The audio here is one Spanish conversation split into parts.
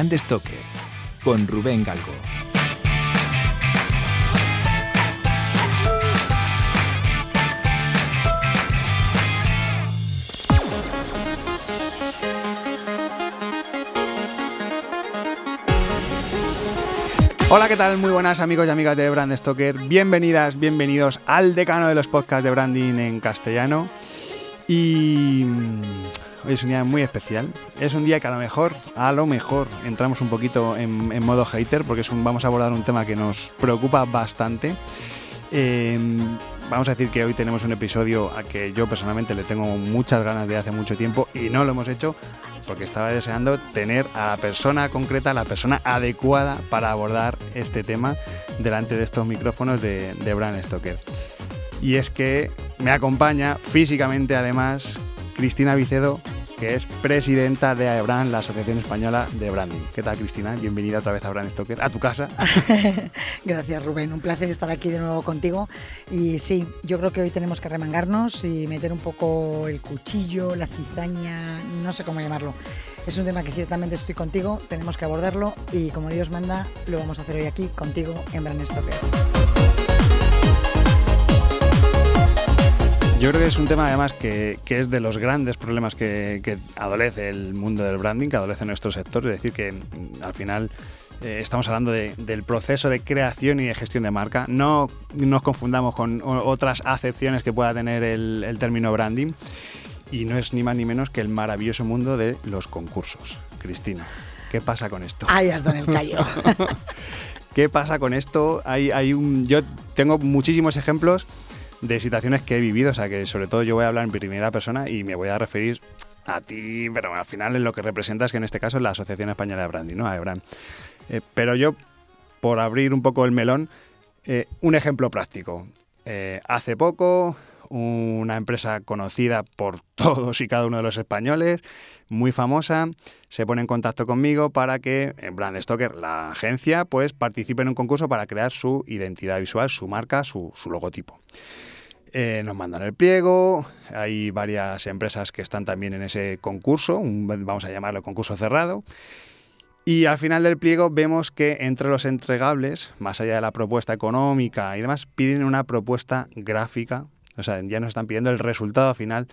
Brand Stoker con Rubén Galgo. Hola, ¿qué tal? Muy buenas amigos y amigas de Brand Stoker. Bienvenidas, bienvenidos al decano de los podcasts de branding en castellano. Y hoy es un día muy especial. Es un día que a lo mejor, a lo mejor, entramos un poquito en, modo hater porque vamos a abordar un tema que nos preocupa bastante. Eh, vamos a decir que hoy tenemos un episodio a que yo personalmente le tengo muchas ganas de hace mucho tiempo y no lo hemos hecho porque estaba deseando tener a la persona concreta, a la persona adecuada para abordar este tema delante de estos micrófonos de, de Bran Stoker. Y es que me acompaña físicamente además Cristina Vicedo, que es presidenta de AEBRAN, la Asociación Española de Branding. ¿Qué tal, Cristina? Bienvenida otra vez a Brand Stoker, a tu casa. Gracias, Rubén. Un placer estar aquí de nuevo contigo. Y sí, yo creo que hoy tenemos que remangarnos y meter un poco el cuchillo, la cizaña, no sé cómo llamarlo. Es un tema que ciertamente estoy contigo, tenemos que abordarlo y como Dios manda, lo vamos a hacer hoy aquí contigo en Brand Stoker. Yo creo que es un tema además que, que es de los grandes problemas que, que, adolece el mundo del branding, que adolece nuestro sector. Es decir, que mm, al final eh, estamos hablando de, del proceso de creación y de gestión de marca. No nos confundamos con otras acepciones que pueda tener el, el término branding. Y no es ni más ni menos que el maravilloso mundo de los concursos. Cristina, ¿qué pasa con esto? Ahí has dado el callo. ¿Qué pasa con esto? Hay, hay un, yo tengo muchísimos ejemplos de situaciones que he vivido, o sea que sobre todo yo voy a hablar en primera persona y me voy a referir a ti, pero al final en lo que representas, que en este caso es la Asociación Española de Branding, ¿no? AEBRAN. Eh, pero yo, por abrir un poco el melón, eh, un ejemplo práctico. Eh, hace poco, una empresa conocida por todos y cada uno de los españoles, muy famosa, se pone en contacto conmigo para que Brand Stoker, la agencia, pues participe en un concurso para crear su identidad visual, su marca, su, logotipo. Eh, nos mandan el pliego, hay varias empresas que están también en ese concurso, vamos a llamarlo concurso cerrado. Y al final del pliego vemos que entre los entregables, más allá de la propuesta económica y demás, piden una propuesta gráfica, o sea, ya nos están pidiendo el resultado final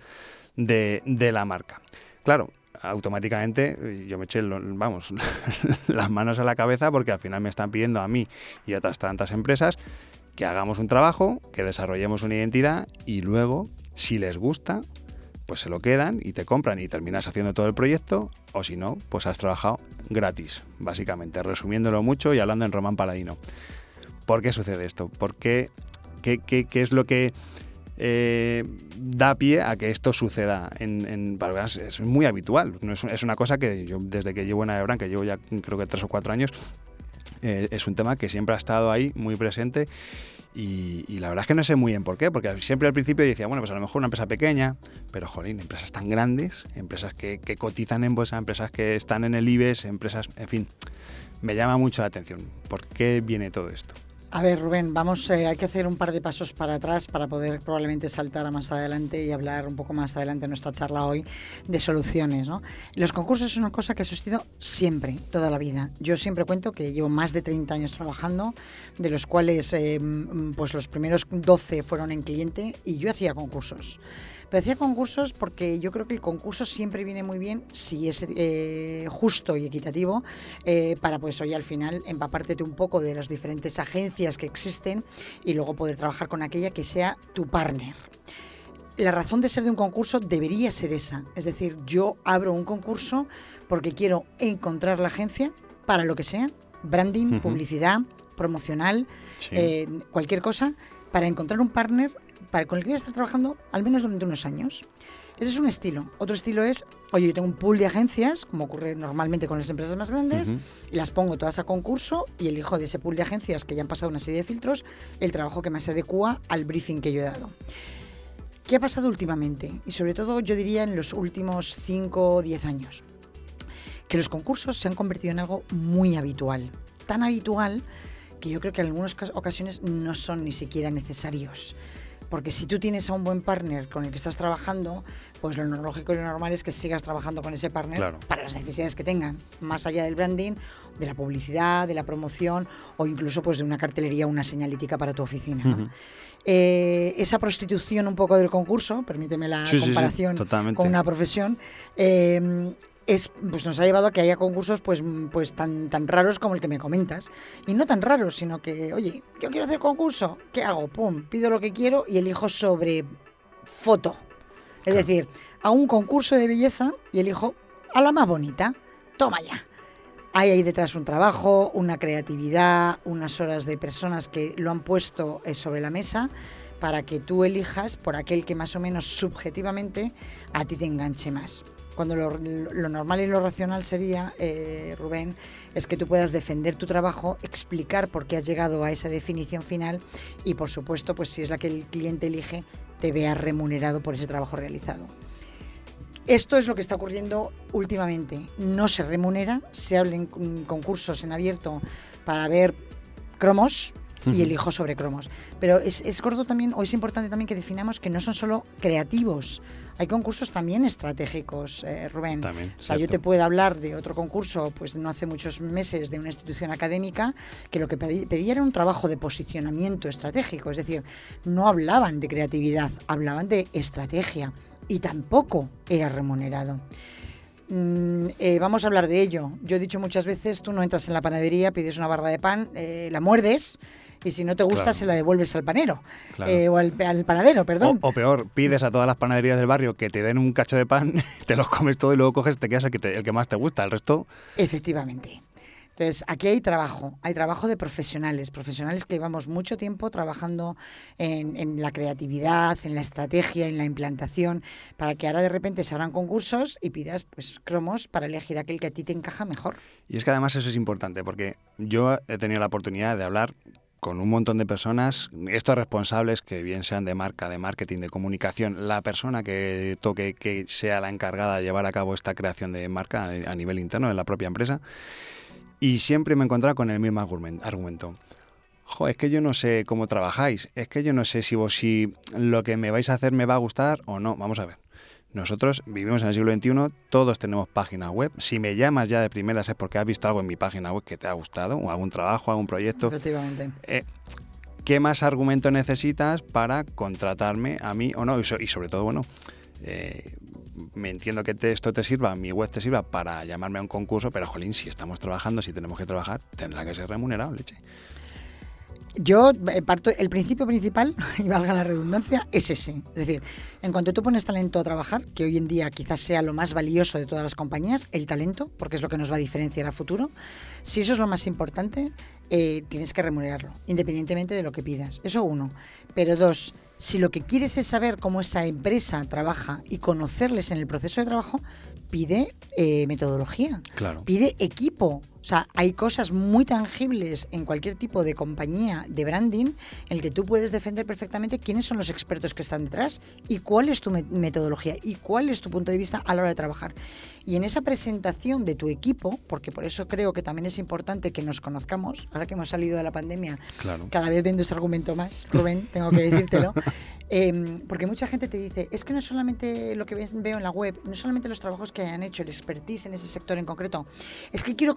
de, de la marca. Claro, automáticamente yo me eché, vamos, las manos a la cabeza porque al final me están pidiendo a mí y a otras tantas empresas que hagamos un trabajo, que desarrollemos una identidad y luego, si les gusta, pues se lo quedan y te compran y terminas haciendo todo el proyecto, o si no, pues has trabajado gratis, básicamente, resumiéndolo mucho y hablando en román paladino. ¿Por qué sucede esto? ¿Por qué, qué, qué, qué es lo que eh, da pie a que esto suceda. En, es muy habitual. Es, una cosa que yo, desde que llevo en Aebran, que llevo ya creo que tres o cuatro años, eh, es un tema que siempre ha estado ahí, muy presente. Y, y, la verdad es que no sé muy bien por qué, porque siempre al principio decía, bueno, pues a lo mejor una empresa pequeña, pero jolín, empresas tan grandes, empresas que, que cotizan en bolsa, empresas que están en el IBEX, empresas, en fin, me llama mucho la atención. ¿Por qué viene todo esto? A ver, Rubén, vamos, eh, hay que hacer un par de pasos para atrás para poder probablemente saltar a más adelante y hablar un poco más adelante en nuestra charla hoy de soluciones. ¿no? Los concursos es una cosa que ha sucedido siempre, toda la vida. Yo siempre cuento que llevo más de 30 años trabajando, de los cuales eh, pues los primeros 12 fueron en cliente y yo hacía concursos. Pero hacía concursos porque yo creo que el concurso siempre viene muy bien si es eh, justo y equitativo eh, para pues hoy al final empaparte un poco de las diferentes agencias que existen y luego poder trabajar con aquella que sea tu partner. La razón de ser de un concurso debería ser esa, es decir, yo abro un concurso porque quiero encontrar la agencia para lo que sea, branding, uh -huh. publicidad, promocional, sí. eh, cualquier cosa, para encontrar un partner para, con el que voy a estar trabajando al menos durante unos años. Ese es un estilo. Otro estilo es, oye, yo tengo un pool de agencias, como ocurre normalmente con las empresas más grandes, uh -huh. las pongo todas a concurso y elijo de ese pool de agencias que ya han pasado una serie de filtros el trabajo que más se adecua al briefing que yo he dado. ¿Qué ha pasado últimamente? Y sobre todo yo diría en los últimos 5 o 10 años. Que los concursos se han convertido en algo muy habitual. Tan habitual que yo creo que en algunas ocasiones no son ni siquiera necesarios Porque si tú tienes a un buen partner con el que estás trabajando, pues lo lógico y lo normal es que sigas trabajando con ese partner Claro. para las necesidades que tengan, más allá del branding, de la publicidad, de la promoción o incluso pues de una cartelería o una señalítica para tu oficina. Eh, esa prostitución un poco del concurso, permíteme la Sí, sí, sí, comparación con una profesión, eh, es, pues nos ha llevado a que haya concursos pues, pues tan, tan raros como el que me comentas. Y no tan raros, sino que, oye, yo quiero hacer concurso, ¿qué hago? Pum, pido lo que quiero y elijo sobre foto. Es decir, a un concurso de belleza y elijo a la más bonita. Toma ya. Hay ahí detrás un trabajo, una creatividad, unas horas de personas que lo han puesto eh, sobre la mesa para que tú elijas por aquel que más o menos subjetivamente a ti te enganche más. Cuando lo, normal y lo racional sería, eh, Rubén, es que tú puedas defender tu trabajo, explicar por qué has llegado a esa definición final y, por supuesto, pues si es la que el cliente elige, te vea remunerado por ese trabajo realizado. Esto es lo que está ocurriendo últimamente. No se remunera, se hablan mm, concursos en abierto para ver cromos y Ujú. elijo sobre cromos. Pero es, es corto también, o es importante también que definamos que no son solo creativos. Hay concursos también estratégicos, eh, Rubén. También, O sea, yo cierto. te puedo hablar de otro concurso, pues no hace muchos meses, de una institución académica, que lo que pedí- pedía era un trabajo de posicionamiento estratégico. Es decir, no hablaban de creatividad, hablaban de estrategia. Y tampoco era remunerado. Mm, eh, vamos a hablar de ello. Yo he dicho muchas veces, tú no entras en la panadería, pides una barra de pan, eh, la muerdes y si no te gusta Claro. se la devuelves al panero Claro. eh, o al, al panadero, perdón. O, o peor, pides a todas las panaderías del barrio que te den un cacho de pan, te los comes todo y luego coges, te quedas el que, te- el que más te gusta. El resto, Efectivamente. Entonces, aquí hay trabajo, hay trabajo de profesionales, profesionales que llevamos mucho tiempo trabajando en, en la creatividad, en la estrategia, en la implantación, para que ahora de repente se abran concursos y pidas pues cromos para elegir aquel que a ti te encaja mejor. Y es que además eso es importante, porque yo he tenido la oportunidad de hablar con un montón de personas, estos responsables que bien sean de marca, de marketing, de comunicación, la persona que toque que sea la encargada de llevar a cabo esta creación de marca a nivel interno de la propia empresa, y siempre me he encontrado con el mismo argumen- argumento. Jo, es que yo no sé cómo trabajáis, es que yo no sé si vos si lo que me vais a hacer me va a gustar o no. Vamos a ver. Nosotros vivimos en el siglo XXI, todos tenemos página web. Si me llamas ya de primeras es porque has visto algo en mi página web que te ha gustado, o algún trabajo, algún proyecto. Efectivamente. Eh, ¿Qué más argumento necesitas para contratarme a mí o no? Y, so- y sobre todo, bueno, eh, me entiendo que te- esto te sirva, mi web te sirva para llamarme a un concurso, pero jolín, si estamos trabajando, si tenemos que trabajar, tendrá que ser remunerado, leche. Yo eh, parto, el principio principal, y valga la redundancia, es ese. Es decir, en cuanto tú pones talento a trabajar, que hoy en día quizás sea lo más valioso de todas las compañías, el talento, porque es lo que nos va a diferenciar a futuro, si eso es lo más importante, eh, tienes que remunerarlo, independientemente de lo que pidas. Eso uno. Pero dos, si lo que quieres es saber cómo esa empresa trabaja y conocerles en el proceso de trabajo, pide eh, metodología Claro. pide equipo. O sea, hay cosas muy tangibles en cualquier tipo de compañía de branding en el que tú puedes defender perfectamente quiénes son los expertos que están detrás y cuál es tu me- metodología y cuál es tu punto de vista a la hora de trabajar. Y en esa presentación de tu equipo, porque por eso creo que también es importante que nos conozcamos, ahora que hemos salido de la pandemia, Claro. cada vez vendo este argumento más, Rubén, tengo que decírtelo. Em, porque mucha gente te dice, es que no es solamente lo que veo en la web, no es solamente los trabajos que hayan hecho, el expertise en ese sector en concreto, es que quiero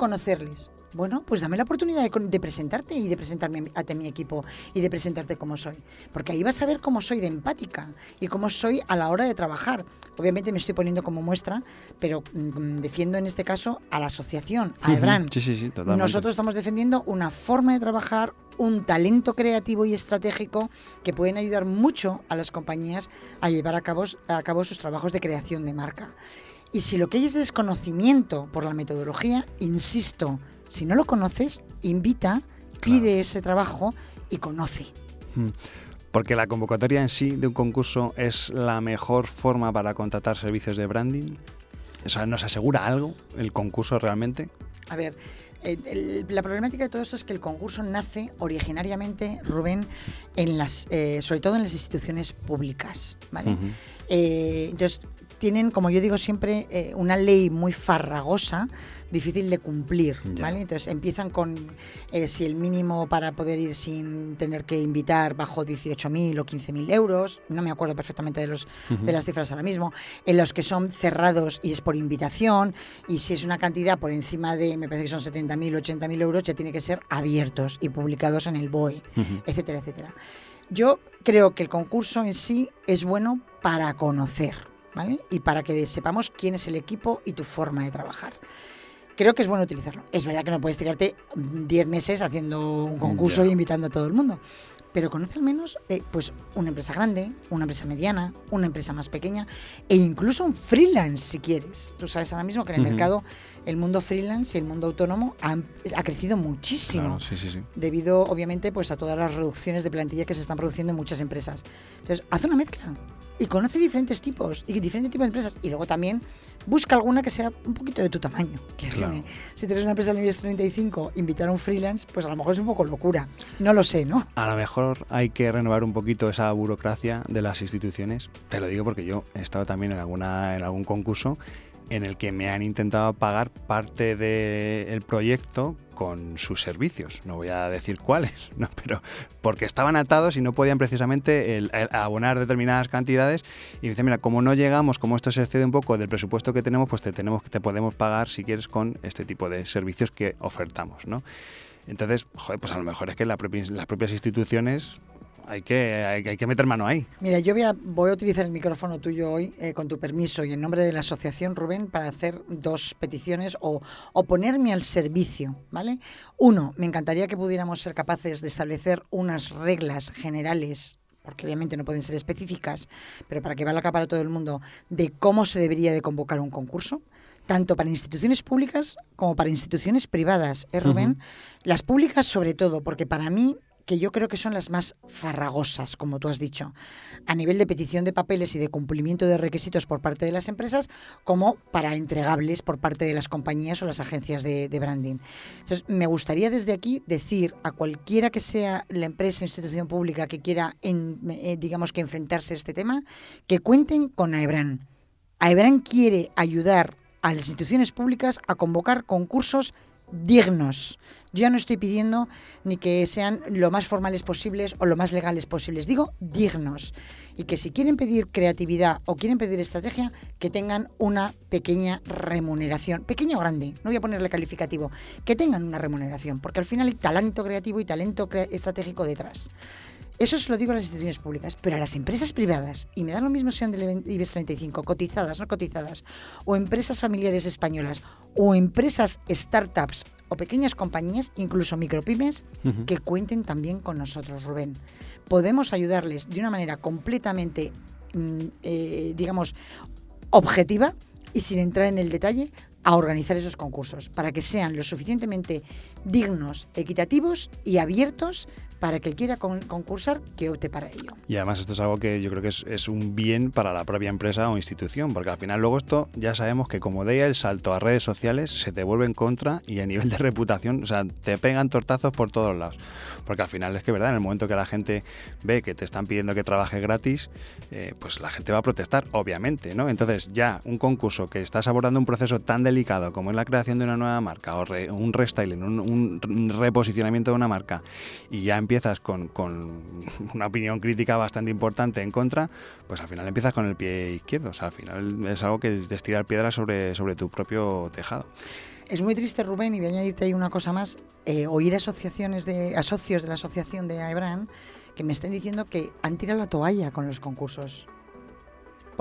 Bueno, pues dame la oportunidad de, de presentarte y de presentarme a mi- a equipo y de presentarte como soy. Porque ahí vas a ver cómo soy de empática y cómo soy a la hora de trabajar. Obviamente me estoy poniendo como muestra, pero mm, defiendo en este caso a la asociación, a. EBRAN. Sí, sí, sí, totalmente. Nosotros estamos defendiendo una forma de trabajar, un talento creativo y estratégico que pueden ayudar mucho a las compañías a llevar a cabo, a cabo sus trabajos de creación de marca. Y si lo que hay es desconocimiento por la metodología, insisto, si no lo conoces, invita, pide ese trabajo y conoce. Mm. Porque la convocatoria en sí de un concurso es la mejor forma para contratar servicios de branding. O sea, ¿nos asegura algo el concurso realmente? A ver, eh, la problemática de todo esto es que el concurso nace originariamente, Rubén, en las, eh, sobre todo en las instituciones públicas. ¿vale? Eh, entonces, tienen, como yo digo siempre, eh, una ley muy farragosa, difícil de cumplir, ¿vale? Entonces empiezan con eh, si el mínimo para poder ir sin tener que invitar bajo 18.000 o 15.000 euros, no me acuerdo perfectamente de, los, de las cifras ahora mismo, en los que son cerrados y es por invitación, y si es una cantidad por encima de, me parece que son 70.000 o 80.000 euros, ya tiene que ser abiertos y publicados en el BOE, etcétera, etcétera. Yo creo que el concurso en sí es bueno para conocer, y para que sepamos quién es el equipo y tu forma de trabajar. Creo que es bueno utilizarlo. Es verdad que no puedes tirarte 10 meses haciendo un concurso y invitando a todo el mundo pero conoce al menos eh, pues una empresa grande, una empresa mediana, una empresa más pequeña e incluso un freelance si quieres. Tú sabes ahora mismo que en el mercado el mundo freelance y el mundo autónomo ha, crecido muchísimo debido obviamente pues a todas las reducciones de plantilla que se están produciendo en muchas empresas. Entonces, haz una mezcla y conoce diferentes tipos y diferentes tipos de empresas y luego también busca alguna que sea un poquito de tu tamaño. si tienes una empresa de nivel 35, invitar a un freelance, pues a lo mejor es un poco locura. No lo sé, ¿no? A lo mejor hay que renovar un poquito esa burocracia de las instituciones. Te lo digo porque yo he estado también en, algún concurso en el que me han intentado pagar parte del proyecto con sus servicios. No voy a decir cuáles, ¿no? pero porque estaban atados y no podían precisamente abonar determinadas cantidades. Y dice, mira, como no llegamos, como esto se excede un poco del presupuesto que tenemos, pues te, tenemos, te podemos pagar si quieres con este tipo de servicios que ofertamos. ¿no? Entonces, joder, pues a lo mejor es que las propias instituciones hay que, hay, que meter mano ahí. Mira, yo voy a, voy a utilizar el micrófono tuyo hoy, eh, con tu permiso y en nombre de la asociación, Rubén, para hacer dos peticiones o, ponerme al servicio, ¿vale? Uno, me encantaría que pudiéramos ser capaces de establecer unas reglas generales porque obviamente no pueden ser específicas, pero para que valga para todo el mundo, de cómo se debería de convocar un concurso, tanto para instituciones públicas como para instituciones privadas, ¿eh, Rubén? Las públicas sobre todo, porque para mí que yo creo que son las más farragosas, como tú has dicho, a nivel de petición de papeles y de cumplimiento de requisitos por parte de las empresas, como para entregables por parte de las compañías o las agencias de, branding. Entonces, me gustaría desde aquí decir a cualquiera que sea la empresa, institución pública que quiera, eh, digamos que enfrentarse a este tema, que cuenten con AEBRAN. AEBRAN quiere ayudar a las instituciones públicas a convocar concursos dignos. Yo ya no estoy pidiendo ni que sean lo más formales posibles o lo más legales posibles, digo dignos. Y que si quieren pedir creatividad o quieren pedir estrategia, que tengan una pequeña remuneración, pequeña o grande, no voy a ponerle calificativo, que tengan una remuneración, porque al final hay talento creativo y talento estratégico detrás. Eso se lo digo a las instituciones públicas, pero a las empresas privadas, y me da lo mismo sean del IBEX 35, cotizadas, no cotizadas, o empresas familiares españolas, o empresas startups o pequeñas compañías, incluso micropymes, que cuenten también con nosotros, Rubén. Podemos ayudarles de una manera completamente, mm, eh, digamos, objetiva y sin entrar en el detalle a organizar esos concursos para que sean lo suficientemente dignos, equitativos y abiertos para que el quiera concursar, que opte para ello. Y además esto es algo que yo creo que es, un bien para la propia empresa o institución, porque al final luego esto ya sabemos que como de el salto a redes sociales se te vuelve en contra y a nivel de reputación, o sea, te pegan tortazos por todos lados. Porque al final es que, ¿verdad? En el momento que la gente ve que te están pidiendo que trabajes gratis, eh, pues la gente va a protestar, obviamente, ¿no? Entonces ya un concurso que estás abordando un proceso tan delicado como es la creación de una nueva marca o un restyling, un, un reposicionamiento de una marca y ya empiezas con, una opinión crítica bastante importante en contra, pues al final empiezas con el pie izquierdo. O sea, al final es algo que es destilar piedras sobre, sobre tu propio tejado. Es muy triste, Rubén, y voy a añadirte ahí una cosa más, eh, oír asociaciones de, a socios de la asociación de AEBRAN que me estén diciendo que han tirado la toalla con los concursos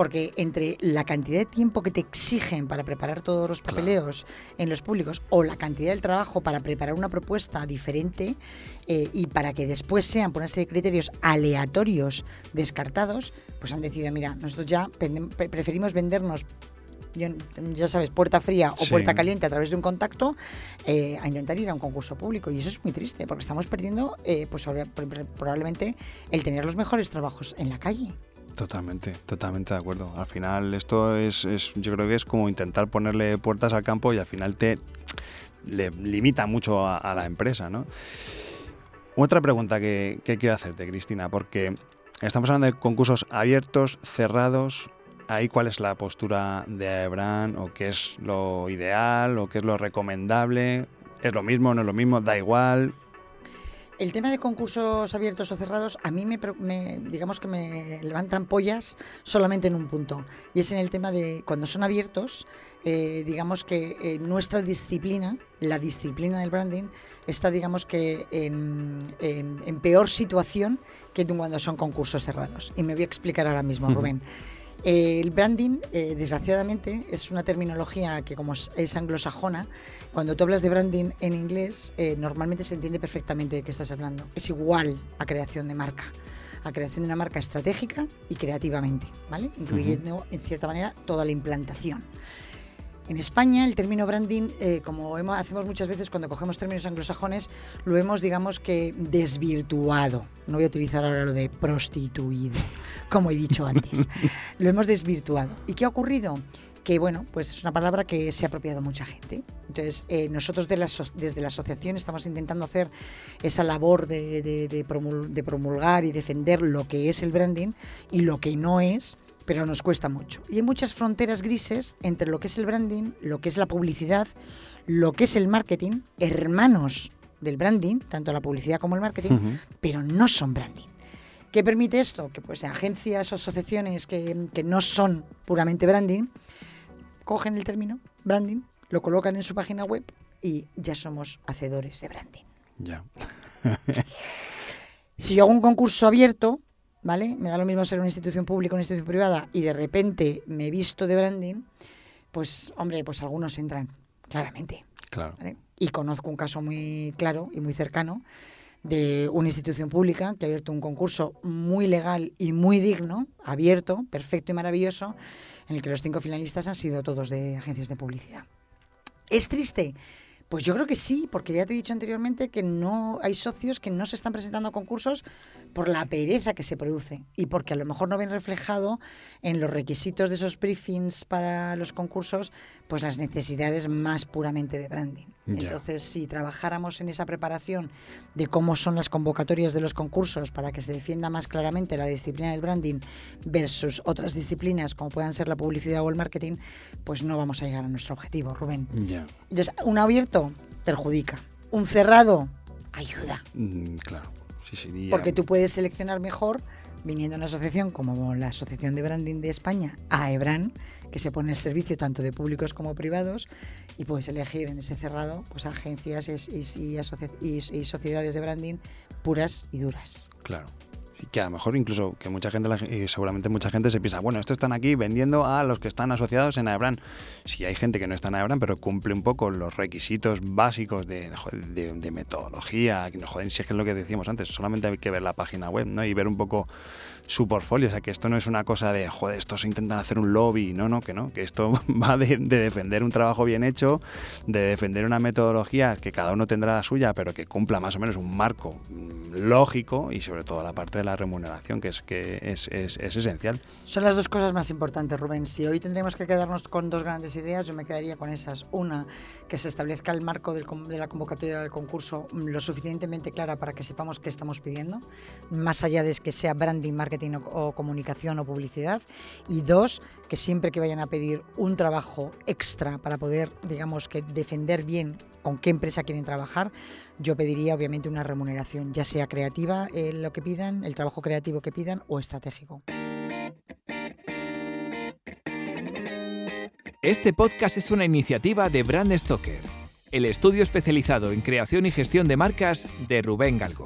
porque entre la cantidad de tiempo que te exigen para preparar todos los papeleos en los públicos o la cantidad del trabajo para preparar una propuesta diferente eh, y para que después sean por una serie de criterios aleatorios descartados, pues han decidido, mira, nosotros ya preferimos vendernos ya sabes, puerta fría o puerta caliente a través de un contacto, eh, a intentar ir a un concurso público. Y eso es muy triste, porque estamos perdiendo, eh, pues probablemente, el tener los mejores trabajos en la calle. Totalmente, totalmente de acuerdo. Al final esto es, es, yo creo que es como intentar ponerle puertas al campo y al final te, le limita mucho a, la empresa, ¿no? Otra pregunta que, quiero hacerte, Cristina, porque estamos hablando de concursos abiertos, cerrados, ahí cuál es la postura de AEBRAN o qué es lo ideal o qué es lo recomendable. ¿Es lo mismo, no es lo mismo? ¿Da igual? El tema de concursos abiertos o cerrados, a mí me, digamos que me levantan pollas solamente en un punto. Y es en el tema de cuando son abiertos, eh, digamos que eh, nuestra disciplina, la disciplina del branding, está digamos que en, peor situación que cuando son concursos cerrados. Y me voy a explicar ahora mismo, Rubén el branding, eh, desgraciadamente, es una terminología que como es, anglosajona, cuando tú hablas de branding en inglés, eh, normalmente se entiende perfectamente de qué estás hablando. Es igual a creación de marca, a creación de una marca estratégica y creativamente, ¿vale? Incluyendo, en cierta manera, toda la implantación. En España el término branding, eh, como hacemos muchas veces cuando cogemos términos anglosajones, lo hemos, digamos que, desvirtuado. No voy a utilizar ahora lo de prostituido, como he dicho antes. lo hemos desvirtuado. ¿Y qué ha ocurrido? que bueno, pues es una palabra que se ha apropiado mucha gente. Entonces, eh, nosotros desde la asociación estamos intentando hacer esa labor de, de, promulgar y defender lo que es el branding y lo que no es, pero nos cuesta mucho. Y hay muchas fronteras grises entre lo que es el branding, lo que es la publicidad, lo que es el marketing, hermanos del branding, tanto la publicidad como el marketing, pero no son branding. ¿Qué permite esto? Que pues agencias o asociaciones que, que no son puramente branding, cogen el término branding, lo colocan en su página web y ya somos hacedores de branding. Ya. si yo hago un concurso abierto, ¿vale? Me da lo mismo ser una institución pública o una institución privada y de repente me he visto de branding, pues, hombre, pues algunos entran, claramente. Claro. Y conozco un caso muy claro y muy cercano de una institución pública que ha abierto un concurso muy legal y muy digno, abierto, perfecto y maravilloso, en el que los cinco finalistas han sido todos de agencias de publicidad. ¿Es triste? Pues yo creo que sí, porque ya te he dicho anteriormente que no hay socios que no se están presentando a concursos por la pereza que se produce y porque a lo mejor no ven reflejado en los requisitos de esos briefings para los concursos pues las necesidades más puramente de branding. Entonces, si trabajáramos en esa preparación de cómo son las convocatorias de los concursos para que se defienda más claramente la disciplina del branding versus otras disciplinas como puedan ser la publicidad o el marketing, pues no vamos a llegar a nuestro objetivo, Rubén. Entonces, un abierto perjudica, un cerrado ayuda. Mm, claro. Sí, sí, Porque tú puedes seleccionar mejor viniendo a una asociación como la Asociación de Branding de España, AEBRAN, que se pone el servicio tanto de públicos como privados, y puedes elegir en ese cerrado pues agencias y, y sociedades de branding puras y duras. Claro que a lo mejor incluso que mucha gente, y seguramente mucha gente se piensa, bueno, estos están aquí vendiendo a los que están asociados en Aebran. Si hay gente que no está en Aebran, pero cumple un poco los requisitos básicos de, de, metodología, que no joder, si es que es lo que decíamos antes, solamente hay que ver la página web, ¿no? Y ver un poco su portfolio. O sea, que esto no es una cosa de, joder, estos intentan hacer un lobby. No, no, que no. Que esto va de, defender un trabajo bien hecho, de defender una metodología que cada uno tendrá la suya, pero que cumpla más o menos un marco mm, lógico y sobre todo la parte de la remuneración, que es, que es, es, esencial. Son las dos cosas más importantes, Rubén. Si hoy tendremos que quedarnos con dos grandes ideas, yo me quedaría con esas. Una, que se establezca el marco de la convocatoria del concurso mm, lo suficientemente clara para que sepamos qué estamos pidiendo, más allá de que sea branding, marketing o, comunicación o publicidad. Y dos, que siempre que vayan a pedir un trabajo extra para poder, digamos, que defender bien con qué empresa quieren trabajar, yo pediría obviamente una remuneración, ya sea creativa eh, lo que pidan, el trabajo creativo que pidan o estratégico. Este podcast es una iniciativa de Brand Stoker, el estudio especializado en creación y gestión de marcas de Rubén Galgo.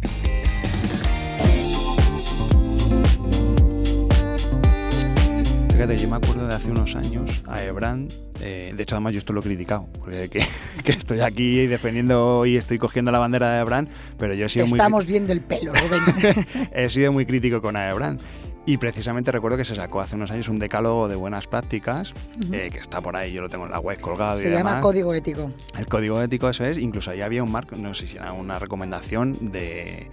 yo me acuerdo de hace unos años a Ebran, eh, de hecho además yo esto lo he criticado, porque que, estoy aquí defendiendo y estoy cogiendo la bandera de Ebran, pero yo he sido Estamos viendo el pelo, he sido muy crítico con Aebran. Y precisamente recuerdo que se sacó hace unos años un decálogo de buenas prácticas, eh, que está por ahí, yo lo tengo en la web colgado. Se y llama demás. código ético. El código ético, eso es. Incluso ahí había un marco, no sé si era una recomendación de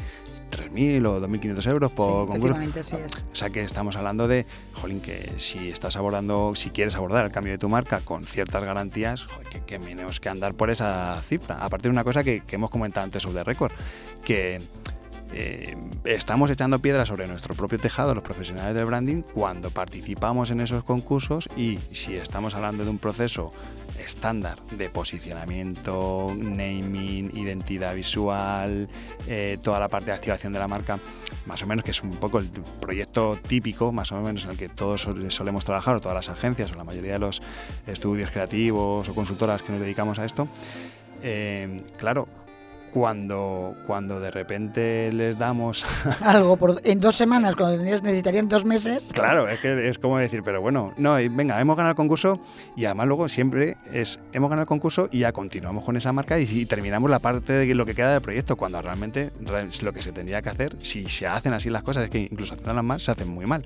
3.000 o 2.500 euros por sí, concurso. sí es. O sea que estamos hablando de, jolín, que si estás abordando, si quieres abordar el cambio de tu marca con ciertas garantías, que, que menos que andar por esa cifra. Aparte de una cosa que, que hemos comentado antes sobre récord, que eh, estamos echando piedras sobre nuestro propio tejado, los profesionales del branding, cuando participamos en esos concursos y si estamos hablando de un proceso estándar de posicionamiento, naming, identidad visual, eh, toda la parte de activación de la marca, más o menos que es un poco el proyecto típico, más o menos en el que todos sol- solemos trabajar, o todas las agencias, o la mayoría de los estudios creativos o consultoras que nos dedicamos a esto, eh, claro, cuando, cuando de repente les damos Algo por, en dos semanas, cuando necesitarían dos meses. Claro, es que es como decir, pero bueno, no, y venga, hemos ganado el concurso y además luego siempre es, hemos ganado el concurso y ya continuamos con esa marca y, y terminamos la parte de lo que queda del proyecto, cuando realmente re- lo que se tendría que hacer, si se hacen así las cosas, es que incluso haciéndolas mal, se hacen muy mal.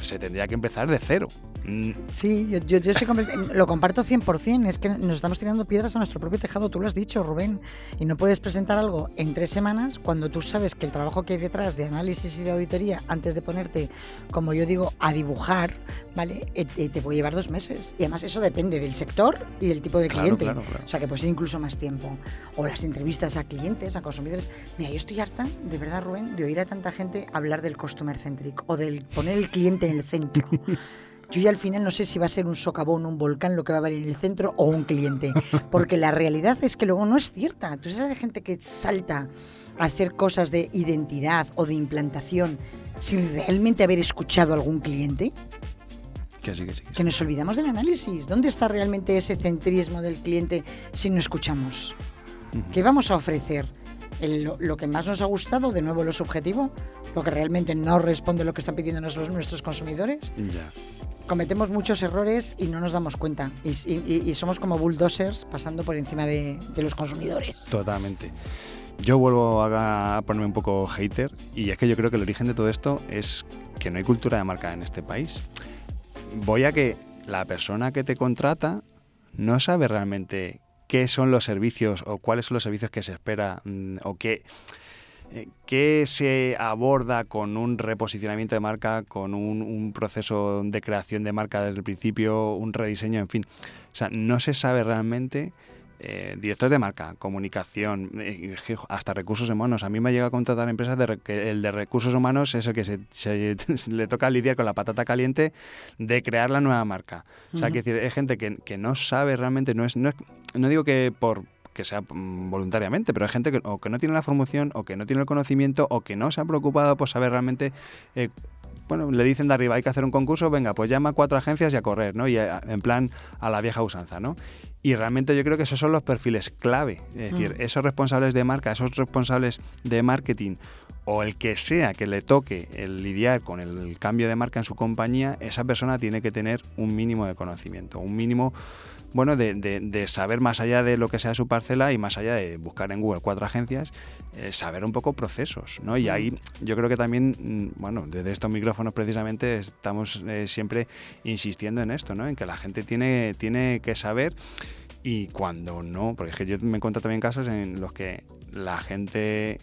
Se tendría que empezar de cero. Mm, Sí, yo, yo, yo lo comparto 100%. Es que nos estamos tirando piedras a nuestro propio tejado, tú lo has dicho, Rubén. Y no puedes presentar algo en tres semanas cuando tú sabes que el trabajo que hay detrás de análisis y de auditoría, antes de ponerte, como yo digo, a dibujar, ¿vale? Eh, te, te puede llevar dos meses. Y además eso depende del sector y del tipo de Claro, cliente. claro, claro. O sea, que puede ser incluso más tiempo. O las entrevistas a clientes, a consumidores. Mira, yo estoy harta, de verdad, Rubén, de oír a tanta gente hablar del customer centric o del poner el cliente en el centro. Yo ya al final no sé si va a ser un socavón, un volcán lo que va a haber en el centro o un cliente. Porque la realidad es que luego no es cierta. Tú sabes de gente que salta a hacer cosas de identidad o de implantación sin realmente haber escuchado a algún cliente. que sí, que sí. que sí. Que nos olvidamos del análisis. ¿Dónde está realmente ese centrismo del cliente si no escuchamos? ¿Qué vamos a ofrecer? El- lo, lo que más nos ha gustado, de nuevo lo subjetivo, lo que realmente no responde a lo que están pidiendo nuestros, nuestros consumidores. Ya. Cometemos muchos errores y no nos damos cuenta. Y, y- y somos como bulldozers pasando por encima de, de los consumidores. Totalmente. Yo vuelvo a a ponerme un poco hater y es que yo creo que el origen de todo esto es que no hay cultura de marca en este país. Voy a que la persona que te contrata no sabe realmente qué son los servicios o cuáles son los servicios que se espera mm, o qué, eh, qué se aborda con un reposicionamiento de marca, con un, un proceso de creación de marca desde el principio, un rediseño, en fin. O sea, no se sabe realmente eh, directores de marca, comunicación, eh, hasta recursos humanos. A mí me ha llegado a contratar empresas de que el de recursos humanos es el que se, se- le toca lidiar con la patata caliente de crear la nueva marca. O sea, que decir, es gente que, que no sabe realmente, no es, no es- no digo que por que sea mm, voluntariamente, pero hay gente que o que no tiene la formación, o que no tiene el conocimiento, o que no se ha preocupado por saber realmente eh, bueno, le dicen de arriba, hay que hacer un concurso, venga, pues llama a cuatro agencias y a correr, ¿no? Y a- en plan a la vieja usanza, ¿no? Y realmente yo creo que esos son los perfiles clave. Es decir, Mm. esos responsables de marca, esos responsables de marketing o el que sea que le toque el lidiar con el cambio de marca en su compañía, esa persona tiene que tener un mínimo de conocimiento, un mínimo, bueno, de, de- de saber más allá de lo que sea su parcela y más allá de buscar en Google cuatro agencias, eh, saber un poco procesos, ¿no? Y ahí yo creo que también, mm, bueno, desde estos micrófonos precisamente estamos eh, siempre insistiendo en esto, ¿no? En que la gente tiene, tiene que saber y cuando no, porque es que yo me encuentro también casos en los que la gente,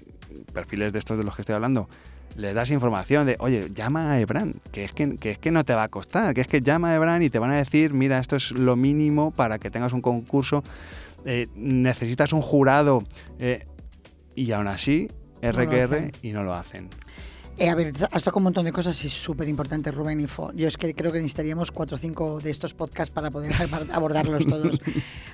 perfiles de estos de los que estoy hablando, les das información de, oye, llama a Ebran, que es que, que es que no te va a costar, que es que llama a Ebran y te van a decir, mira, esto es lo mínimo para que tengas un concurso, eh, necesitas un jurado, eh, y aún así, RQR, y no lo hacen. Eh, a ver, has tocado un montón de cosas y súper importantes, Rubén y Fo. Yo es que creo que necesitaríamos cuatro o cinco de estos podcasts para poder abordarlos todos.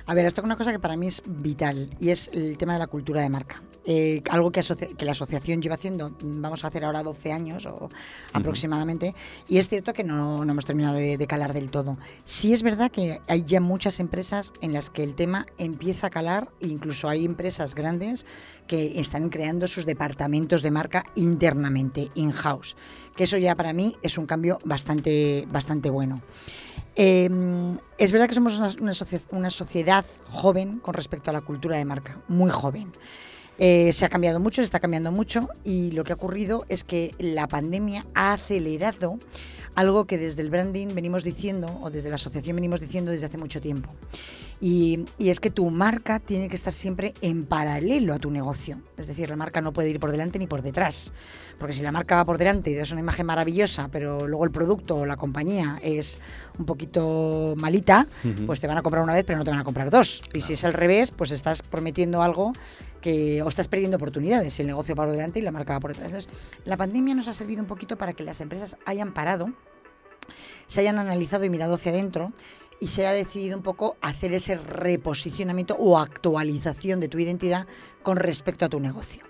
A ver, has tocado una cosa que para mí es vital y es el tema de la cultura de marca. Eh, algo que, la asociación lleva haciendo, vamos a hacer ahora 12 años o aproximadamente, y es cierto que no, no hemos terminado de, de calar del todo. Sí es verdad que hay ya muchas empresas en las que el tema empieza a calar, e incluso hay empresas grandes que están creando sus departamentos de marca internamente, in-house, que eso ya para mí es un cambio bastante, bastante bueno. Eh, es verdad que somos una, una una sociedad joven con respecto a la cultura de marca, muy joven. Eh, se ha cambiado mucho, se está cambiando mucho y lo que ha ocurrido es que la pandemia ha acelerado algo que desde el branding venimos diciendo o desde la asociación venimos diciendo desde hace mucho tiempo. Y, es que tu marca tiene que estar siempre en paralelo a tu negocio. Es decir, la marca no puede ir por delante ni por detrás. Porque si la marca va por delante y das una imagen maravillosa, pero luego el producto o la compañía es un poquito malita, pues te van a comprar una vez, pero no te van a comprar dos. Y si es al revés, pues estás prometiendo algo que o estás perdiendo oportunidades. El negocio va por delante y la marca va por detrás. Entonces, la pandemia nos ha servido un poquito para que las empresas hayan parado se hayan analizado y mirado hacia adentro y se ha decidido un poco hacer ese reposicionamiento o actualización de tu identidad con respecto a tu negocio.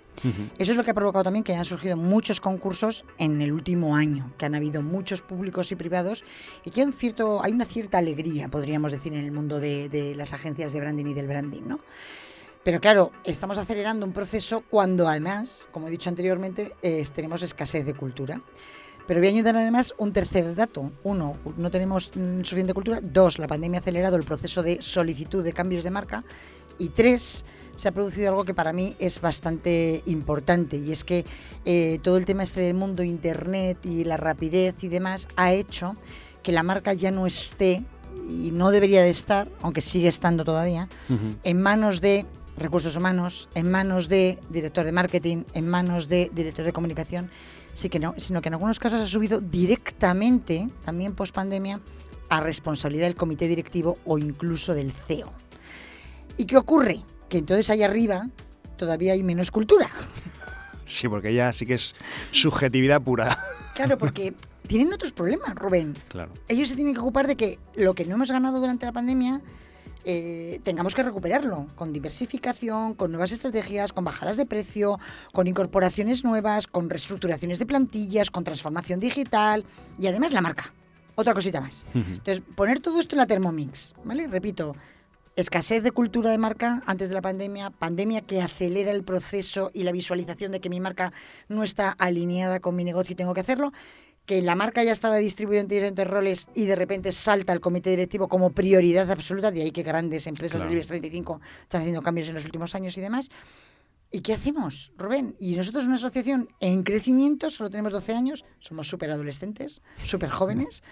Eso es lo que ha provocado también que hayan surgido muchos concursos en el último año, que han habido muchos públicos y privados y que hay, un cierto, hay una cierta alegría, podríamos decir, en el mundo de, las agencias de branding y del branding, ¿no? Pero claro, estamos acelerando un proceso cuando además, como he dicho anteriormente, tenemos escasez de cultura. Pero voy a añadir además un tercer dato. Uno, no tenemos mm, suficiente cultura. Dos, la pandemia ha acelerado el proceso de solicitud de cambios de marca. Y tres, se ha producido algo que para mí es bastante importante y es que eh, todo el tema este del mundo Internet y la rapidez y demás ha hecho que la marca ya no esté y no debería de estar, aunque sigue estando todavía, en manos de recursos humanos, en manos de director de marketing, en manos de director de comunicación, que no, sino que en algunos casos ha subido directamente, también post pandemia, a responsabilidad del comité directivo o incluso del CEO. ¿Y qué ocurre? Que entonces ahí arriba todavía hay menos cultura. Sí, porque ya sí que es subjetividad pura. Claro, porque tienen otros problemas, Rubén. Claro. Ellos se tienen que ocupar de que lo que no hemos ganado durante la pandemia eh, tengamos que recuperarlo con diversificación, con nuevas estrategias, con bajadas de precio, con incorporaciones nuevas, con reestructuraciones de plantillas, con transformación digital y además la marca. Otra cosita más. Entonces, poner todo esto en la Thermomix, ¿vale? Repito, escasez de cultura de marca antes de la pandemia, pandemia que acelera el proceso y la visualización de que mi marca no está alineada con mi negocio y tengo que hacerlo, que la marca ya estaba distribuida en diferentes roles y de repente salta al comité directivo como prioridad absoluta, de ahí que grandes empresas del IBEX 35 están haciendo cambios en los últimos años y demás. ¿Y qué hacemos, Rubén? Y nosotros, una asociación en crecimiento, solo tenemos 12 años, somos súper adolescentes, súper jóvenes,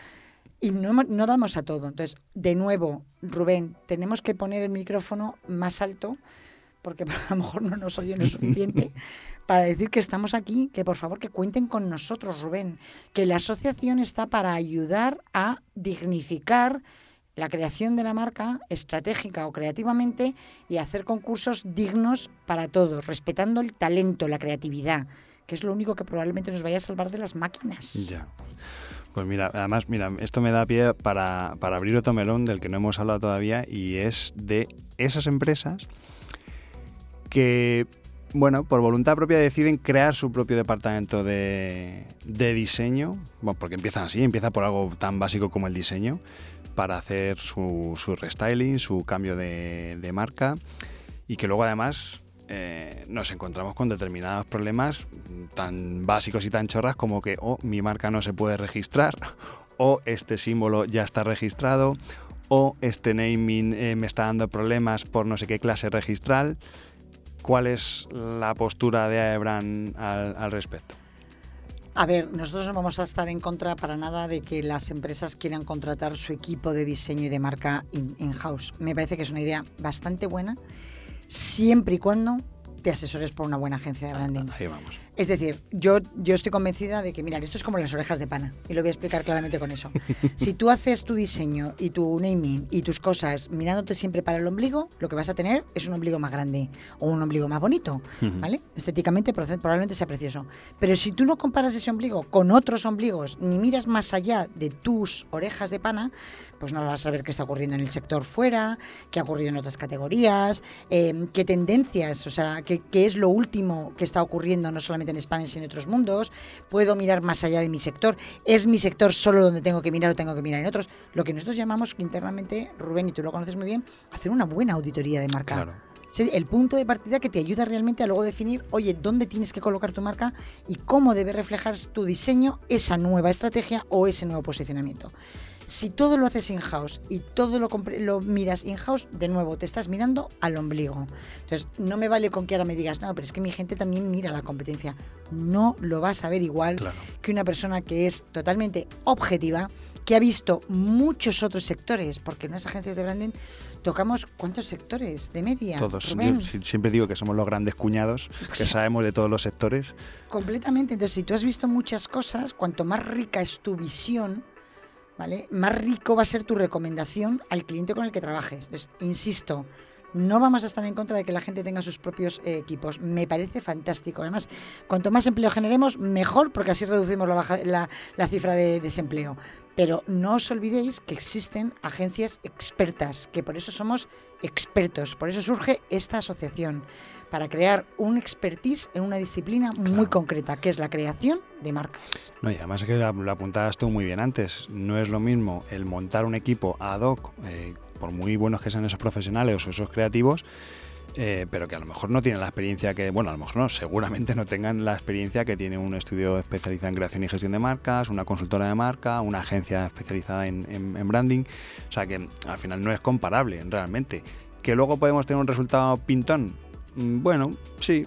y no, no damos a todo. Entonces, de nuevo, Rubén, tenemos que poner el micrófono más alto porque a lo mejor no nos oyen lo suficiente, para decir que estamos aquí, que por favor que cuenten con nosotros, Rubén, que la asociación está para ayudar a dignificar la creación de la marca estratégica o creativamente y hacer concursos dignos para todos, respetando el talento, la creatividad, que es lo único que probablemente nos vaya a salvar de las máquinas. Ya. Pues mira, además, mira, esto me da pie para, para abrir otro melón del que no hemos hablado todavía y es de esas empresas que, bueno, por voluntad propia deciden crear su propio departamento de, diseño, porque empiezan así, empieza por algo tan básico como el diseño, para hacer su, restyling, su cambio de, marca y que luego además eh, nos encontramos con determinados problemas tan básicos y tan chorras como que oh, mi marca no se puede registrar o este símbolo ya está registrado o este naming eh, me está dando problemas por no sé qué clase registral ¿Cuál es la postura de AEBRAN al, respecto? A ver, nosotros no vamos a estar en contra para nada de que las empresas quieran contratar su equipo de diseño y de marca in-house. Me parece que es una idea bastante buena, siempre y cuando te asesores por una buena agencia de branding. Ahí vamos. Es decir, yo, yo estoy convencida de que, mira, esto es como las orejas de pana, y lo voy a explicar claramente con eso. si tú haces tu diseño y tu naming y tus cosas mirándote siempre para el ombligo, lo que vas a tener es un ombligo más grande o un ombligo más bonito, ¿vale? Estéticamente probablemente sea precioso. Pero si tú no comparas ese ombligo con otros ombligos, ni miras más allá de tus orejas de pana, pues no vas a saber qué está ocurriendo en el sector fuera, qué ha ocurrido en otras categorías, eh, qué tendencias, o sea, qué, qué es lo último que está ocurriendo no solamente en España, sino en otros mundos. Puedo mirar más allá de mi sector. ¿Es mi sector solo donde tengo que mirar o tengo que mirar en otros? Lo que nosotros llamamos internamente, Rubén, y tú lo conoces muy bien, hacer una buena auditoría de marca. El punto de partida que te ayuda realmente a luego definir, oye, dónde tienes que colocar tu marca y cómo debe reflejar tu diseño esa nueva estrategia o ese nuevo posicionamiento. Si todo lo haces in-house y todo lo, lo miras in-house, de nuevo, te estás mirando al ombligo. Entonces, no me vale con que ahora me digas, no, pero es que mi gente también mira la competencia. No lo vas a ver igual que una persona que es totalmente objetiva, que ha visto muchos otros sectores, porque en las agencias de branding tocamos cuántos sectores de media. Todos. Yo siempre digo que somos los grandes cuñados, que sabemos de todos los sectores. Completamente. Entonces, si tú has visto muchas cosas, cuanto más rica es tu visión, ¿vale? Más rico va a ser tu recomendación al cliente con el que trabajes. Entonces, insisto, no vamos a estar en contra de que la gente tenga sus propios eh, equipos. Me parece fantástico. Además, cuanto más empleo generemos, mejor, porque así reducimos la, la, cifra de desempleo. Pero no os olvidéis que existen agencias expertas, que por eso somos expertos. Por eso surge esta asociación, para crear un expertise en una disciplina muy concreta, que es la creación de marcas. No, y además es que lo apuntabas tú muy bien antes. No es lo mismo el montar un equipo ad hoc eh, por muy buenos que sean esos profesionales o esos creativos, eh, pero que a lo mejor no tienen la experiencia que, bueno, a lo mejor no, seguramente no tengan la experiencia que tiene un estudio especializado en creación y gestión de marcas, una consultora de marca, una agencia especializada en, branding. O sea que al final no es comparable realmente. Que luego podemos tener un resultado pintón. Mm, bueno, sí,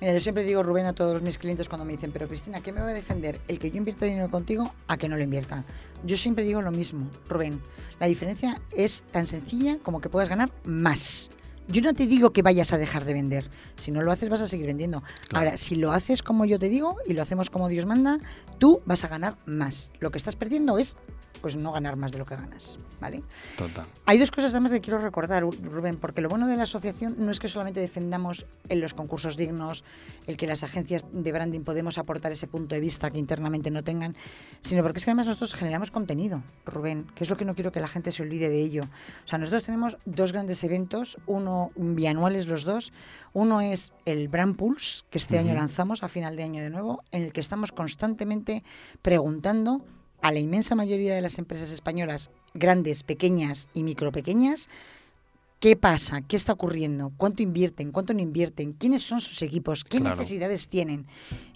Mira, yo siempre digo, Rubén, a todos mis clientes cuando me dicen, pero Cristina, ¿qué me va a defender el que yo invierta dinero contigo a que no lo invierta? Yo siempre digo lo mismo, Rubén. La diferencia es tan sencilla como que puedas ganar más. Yo no te digo que vayas a dejar de vender. Si no lo haces, vas a seguir vendiendo. Ahora, si lo haces como yo te digo y lo hacemos como Dios manda, tú vas a ganar más. Lo que estás perdiendo es pues no ganar más de lo que ganas, ¿vale? Total. Hay dos cosas además que quiero recordar, Rubén, porque lo bueno de la asociación no es que solamente defendamos en los concursos dignos, el que las agencias de branding podemos aportar ese punto de vista que internamente no tengan, sino porque es que además nosotros generamos contenido, Rubén, que es lo que no quiero que la gente se olvide de ello. O sea, nosotros tenemos dos grandes eventos, uno bianuales los dos, uno es el Brand Pulse, que este año lanzamos a final de año de nuevo, en el que estamos constantemente preguntando a la inmensa mayoría de las empresas españolas, grandes, pequeñas y micropequeñas, ¿Qué pasa? ¿Qué está ocurriendo? ¿Cuánto invierten? ¿Cuánto no invierten? ¿Quiénes son sus equipos? ¿Qué necesidades tienen?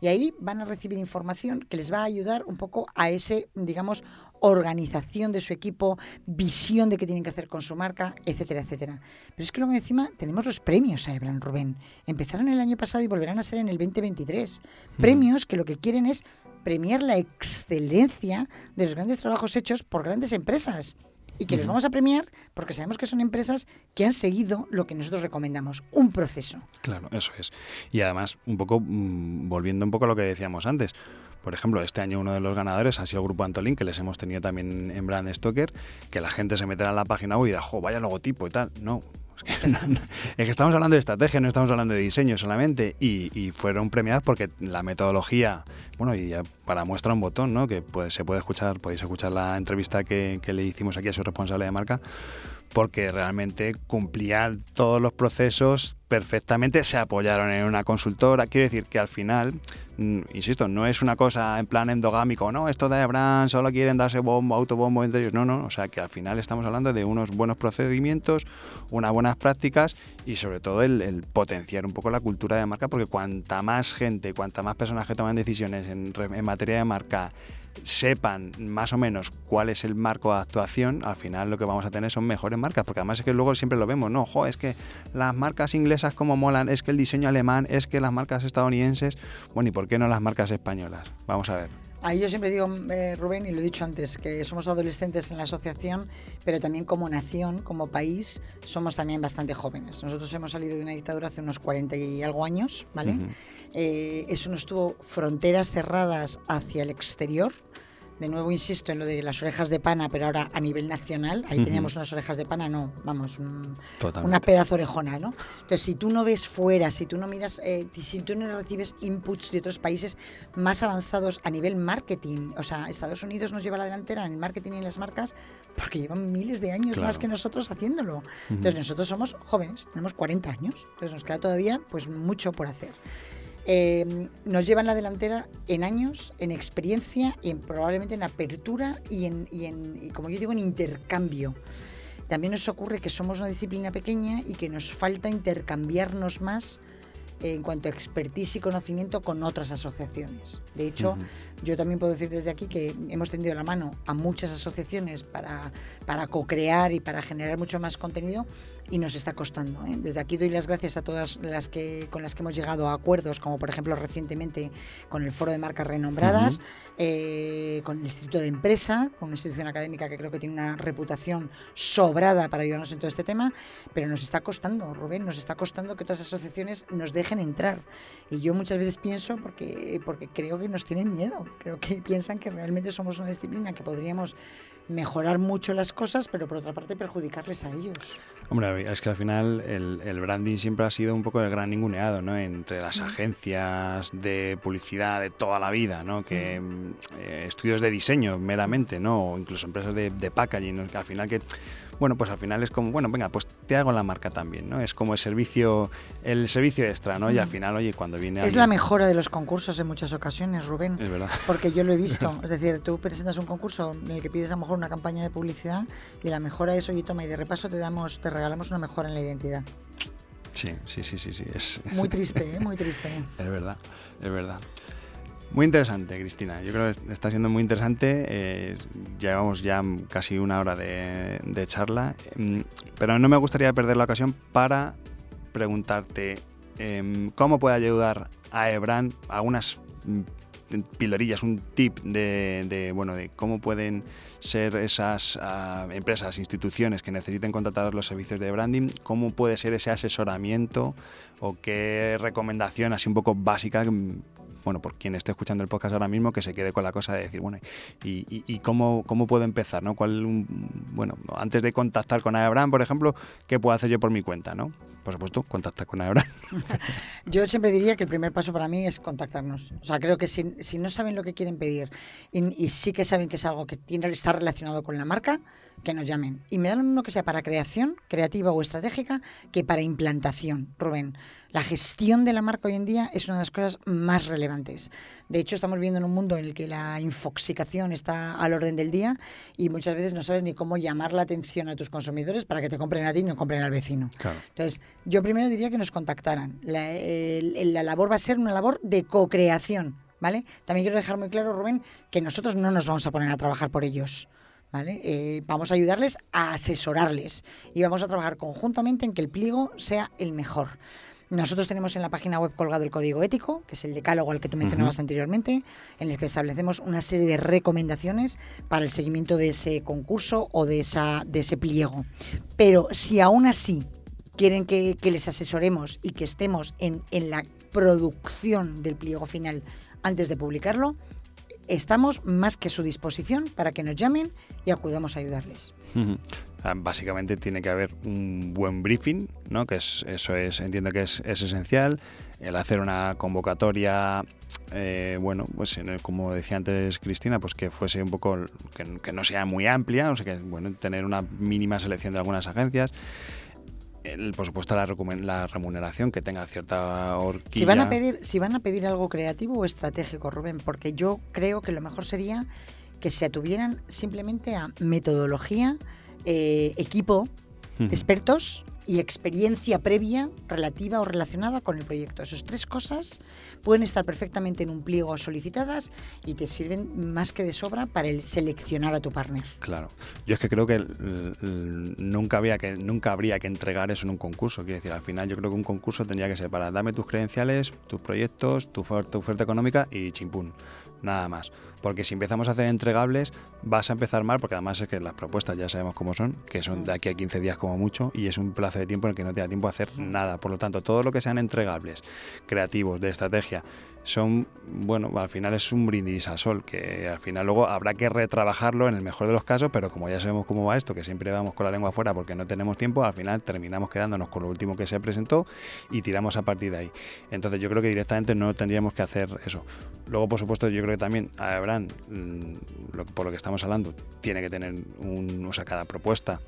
Y ahí van a recibir información que les va a ayudar un poco a ese, digamos, organización de su equipo, visión de qué tienen que hacer con su marca, etcétera, etcétera. Pero es que luego encima tenemos los premios a Ebran Rubén. Empezaron el año pasado y volverán a ser en el 2023. Premios que lo que quieren es premiar la excelencia de los grandes trabajos hechos por grandes empresas y que los vamos a premiar porque sabemos que son empresas que han seguido lo que nosotros recomendamos, un proceso. Claro, eso es. Y además, un poco, mm, volviendo un poco a lo que decíamos antes, por ejemplo, este año uno de los ganadores ha sido el Grupo Antolín, que les hemos tenido también en Brand Stoker, que la gente se meterá en la página web y dirá, jo, vaya logotipo y tal. No, es que, estamos hablando de estrategia, no estamos hablando de diseño solamente. Y, fueron premiadas porque la metodología, bueno, y para muestra un botón, ¿no? Que pues, se puede escuchar, podéis escuchar la entrevista que le hicimos aquí a su responsable de marca, porque realmente cumplían todos los procesos perfectamente, se apoyaron en una consultora. Quiero decir que al final, mm, insisto, no es una cosa en plan endogámico, no, esto de brand solo quieren darse bombo, autobombo entre ellos. No, no, o sea que al final estamos hablando de unos buenos procedimientos, unas buenas prácticas y sobre todo el, potenciar un poco la cultura de marca, porque cuanta más gente, cuanta más personas que toman decisiones en materia de marca, sepan más o menos cuál es el marco de actuación, al final lo que vamos a tener son mejores marcas, porque además es que luego siempre lo vemos, no, ojo, es que las marcas inglesas como molan, es que el diseño alemán, es que las marcas estadounidenses, bueno, ¿y por qué no las marcas españolas? Vamos a ver. Ahí yo siempre digo, eh, Rubén, y lo he dicho antes, que somos adolescentes en la asociación, pero también como nación, como país, somos también bastante jóvenes. Nosotros hemos salido de una dictadura hace unos 40 y algo años, ¿vale? Eh, eso nos tuvo fronteras cerradas hacia el exterior, de nuevo insisto en lo de las orejas de pana, pero ahora a nivel nacional, ahí teníamos unas orejas de pana, no, vamos, una pedazo orejona, ¿no? Entonces, si tú no ves fuera, si tú no miras, eh, si tú no recibes inputs de otros países más avanzados a nivel marketing, o sea, Estados Unidos nos lleva a la delantera en el marketing y en las marcas porque llevan miles de años más que nosotros haciéndolo. Entonces, nosotros somos jóvenes, tenemos 40 años, entonces nos queda todavía pues mucho por hacer. Em, nos llevan la delantera en años, en experiencia y probablemente en apertura y en, y en como yo digo, en intercambio. También nos ocurre que somos una disciplina pequeña y que nos falta intercambiarnos más en cuanto a expertise y conocimiento con otras asociaciones. De hecho, yo también puedo decir desde aquí que hemos tendido la mano a muchas asociaciones para, para co-crear y para generar mucho más contenido y nos está costando. ¿eh? Desde aquí doy las gracias a todas las que con las que hemos llegado a acuerdos, como por ejemplo recientemente con el Foro de Marcas Renombradas, eh, con el Instituto de Empresa, con una institución académica que creo que tiene una reputación sobrada para ayudarnos en todo este tema, pero nos está costando, Rubén, nos está costando que todas las asociaciones nos dejen entrar. Y yo muchas veces pienso, porque, porque creo que nos tienen miedo, creo que piensan que realmente somos una disciplina que podríamos mejorar mucho las cosas, pero por otra parte perjudicarles a ellos. Hombre, es que al final el, branding siempre ha sido un poco el gran ninguneado, ¿no? Entre las agencias de publicidad de toda la vida, ¿no? Que eh, estudios de diseño meramente, ¿no? O incluso empresas de, de packaging, que al final que bueno, pues al final es como, bueno, venga, pues te hago la marca también, ¿no? Es como el servicio, el servicio extra, ¿no? Y al mm. final, oye, cuando viene... Es la mejora de los concursos en muchas ocasiones, Rubén. Es verdad. Porque yo lo he visto. es decir, tú presentas un concurso en el que pides a lo mejor una campaña de publicidad y la mejora es, oye, toma, y de repaso te damos, te regalamos una mejora en la identidad. Sí, sí, sí, sí, sí. Es... Muy triste, ¿eh? Muy triste. es verdad, es verdad. Muy interesante, Cristina. Yo creo que está siendo muy interesante. Eh, llevamos ya casi una hora de, charla, mm, pero no me gustaría perder la ocasión para preguntarte em, cómo puede ayudar a Ebran algunas mm, pilorillas, un tip de, bueno de cómo pueden ser esas ah, empresas, instituciones que necesiten contratar los servicios de branding, cómo puede ser ese asesoramiento o qué recomendación así un poco básica mm, bueno, por quien esté escuchando el podcast ahora mismo, que se quede con la cosa de decir, bueno, ¿y, cómo, cómo, puedo empezar? ¿no? ¿Cuál, bueno, antes de contactar con Abraham, por ejemplo, ¿qué puedo hacer yo por mi cuenta? ¿no? Por supuesto, contactar con Abraham. yo siempre diría que el primer paso para mí es contactarnos. O sea, creo que si, no saben lo que quieren pedir y, sí que saben que es algo que tiene, está relacionado con la marca, que nos llamen. Y me dan uno que sea para creación, creativa o estratégica, que para implantación, Rubén. La gestión de la marca hoy en día es una de las cosas más relevantes. De hecho, estamos viviendo en un mundo en el que la infoxicación está al orden del día y muchas veces no sabes ni cómo llamar la atención a tus consumidores para que te compren a ti y no compren al vecino. Entonces, yo primero diría que nos contactaran. La, la labor va a ser una labor de co-creación. ¿Vale? También quiero dejar muy claro, Rubén, que nosotros no nos vamos a poner a trabajar por ellos. Eh, vamos a ayudarles a asesorarles y vamos a trabajar conjuntamente en que el pliego sea el mejor. Nosotros tenemos en la página web colgado el código ético, que es el decálogo al que tú mencionabas anteriormente, en el que establecemos una serie de recomendaciones para el seguimiento de ese concurso o de, esa, de ese pliego. Pero si aún así quieren que, les asesoremos y que estemos en, en la producción del pliego final antes de publicarlo, estamos más que a su disposición para que nos llamen y acudamos a ayudarles. Básicamente tiene que haber un buen briefing, ¿no? que es, eso es, entiendo que es, esencial. El hacer una convocatoria, eh, bueno, pues como decía antes Cristina, pues que fuese un poco, que, no sea muy amplia, o sea que, bueno, tener una mínima selección de algunas agencias por supuesto la, la, remuneración que tenga cierta horquilla. Si van a pedir, si van a pedir algo creativo o estratégico, Rubén, porque yo creo que lo mejor sería que se atuvieran simplemente a metodología, eh, equipo, expertos y experiencia previa relativa o relacionada con el proyecto. Esas tres cosas pueden estar perfectamente en un pliego solicitadas y te sirven más que de sobra para el seleccionar a tu partner. Claro. Yo es que creo que nunca habría que nunca habría que entregar eso en un concurso. Quiero decir, al final yo creo que un concurso tendría que ser para dame tus credenciales, tus proyectos, tu, tu oferta económica y chimpún nada más. Porque si empezamos a hacer entregables, vas a empezar mal, porque además es que las propuestas ya sabemos cómo son, que son de aquí a 15 días como mucho, y es un plazo de tiempo en el que no te da tiempo a hacer nada. Por lo tanto, todo lo que sean entregables, creativos, de estrategia, son, bueno, al final es un brindis al sol, que al final luego habrá que retrabajarlo en el mejor de los casos, pero como ya sabemos cómo va esto, que siempre vamos con la lengua afuera porque no tenemos tiempo, al final terminamos quedándonos con lo último que se presentó y tiramos a partir de ahí. Entonces yo creo que directamente no tendríamos que hacer eso. Luego, por supuesto, yo creo que también mm, por lo que estamos hablando, tiene que tener un, o cada propuesta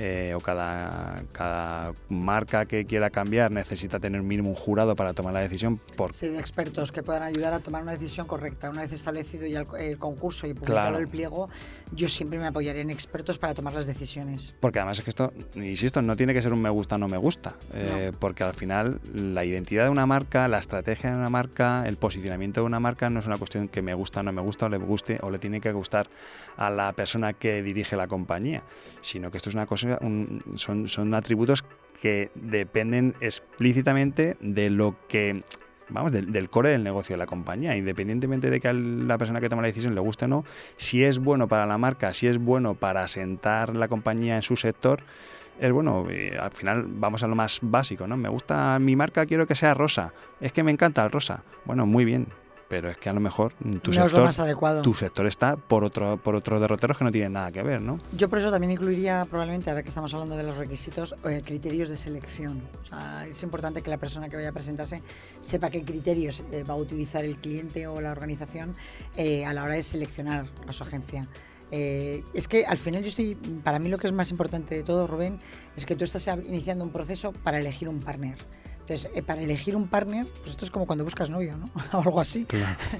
eh, o cada, cada marca que quiera cambiar necesita tener mínimo un jurado para tomar la decisión. Por... Sí, de expertos que puedan ayudar a tomar una decisión correcta. Una vez establecido ya el, concurso y publicado el pliego, yo siempre me apoyaré en expertos para tomar las decisiones. Porque además es que esto, insisto, no tiene que ser un me gusta o no me gusta, eh, porque al final la identidad de una marca, la estrategia de una marca, el posicionamiento de una marca no es una cuestión que me gusta o no me gusta, o le guste o le tiene que gustar a la persona que dirige la compañía, sino que esto es una cosa, son, son atributos que dependen explícitamente de lo que vamos, del, core del negocio de la compañía, independientemente de que a la persona que toma la decisión le guste o no, si es bueno para la marca, si es bueno para asentar la compañía en su sector, es bueno, al final vamos a lo más básico, ¿no? Me gusta mi marca, quiero que sea rosa, es que me encanta el rosa. Bueno, muy bien, pero es que a lo mejor tu, sector, tu sector está por otro por otros derroteros que no tienen nada que ver, ¿no? Yo por eso también incluiría probablemente, ahora que estamos hablando de los requisitos, eh, criterios de selección. es importante que la persona que vaya a presentarse sepa qué criterios eh, va a utilizar el cliente o la organización eh, a la hora de seleccionar a su agencia. es que al final yo estoy, para mí lo que es más importante de todo, Rubén, es que tú estás iniciando un proceso para elegir un partner. Entonces, eh, para elegir un partner, pues esto es como cuando buscas novio, ¿no? o algo así.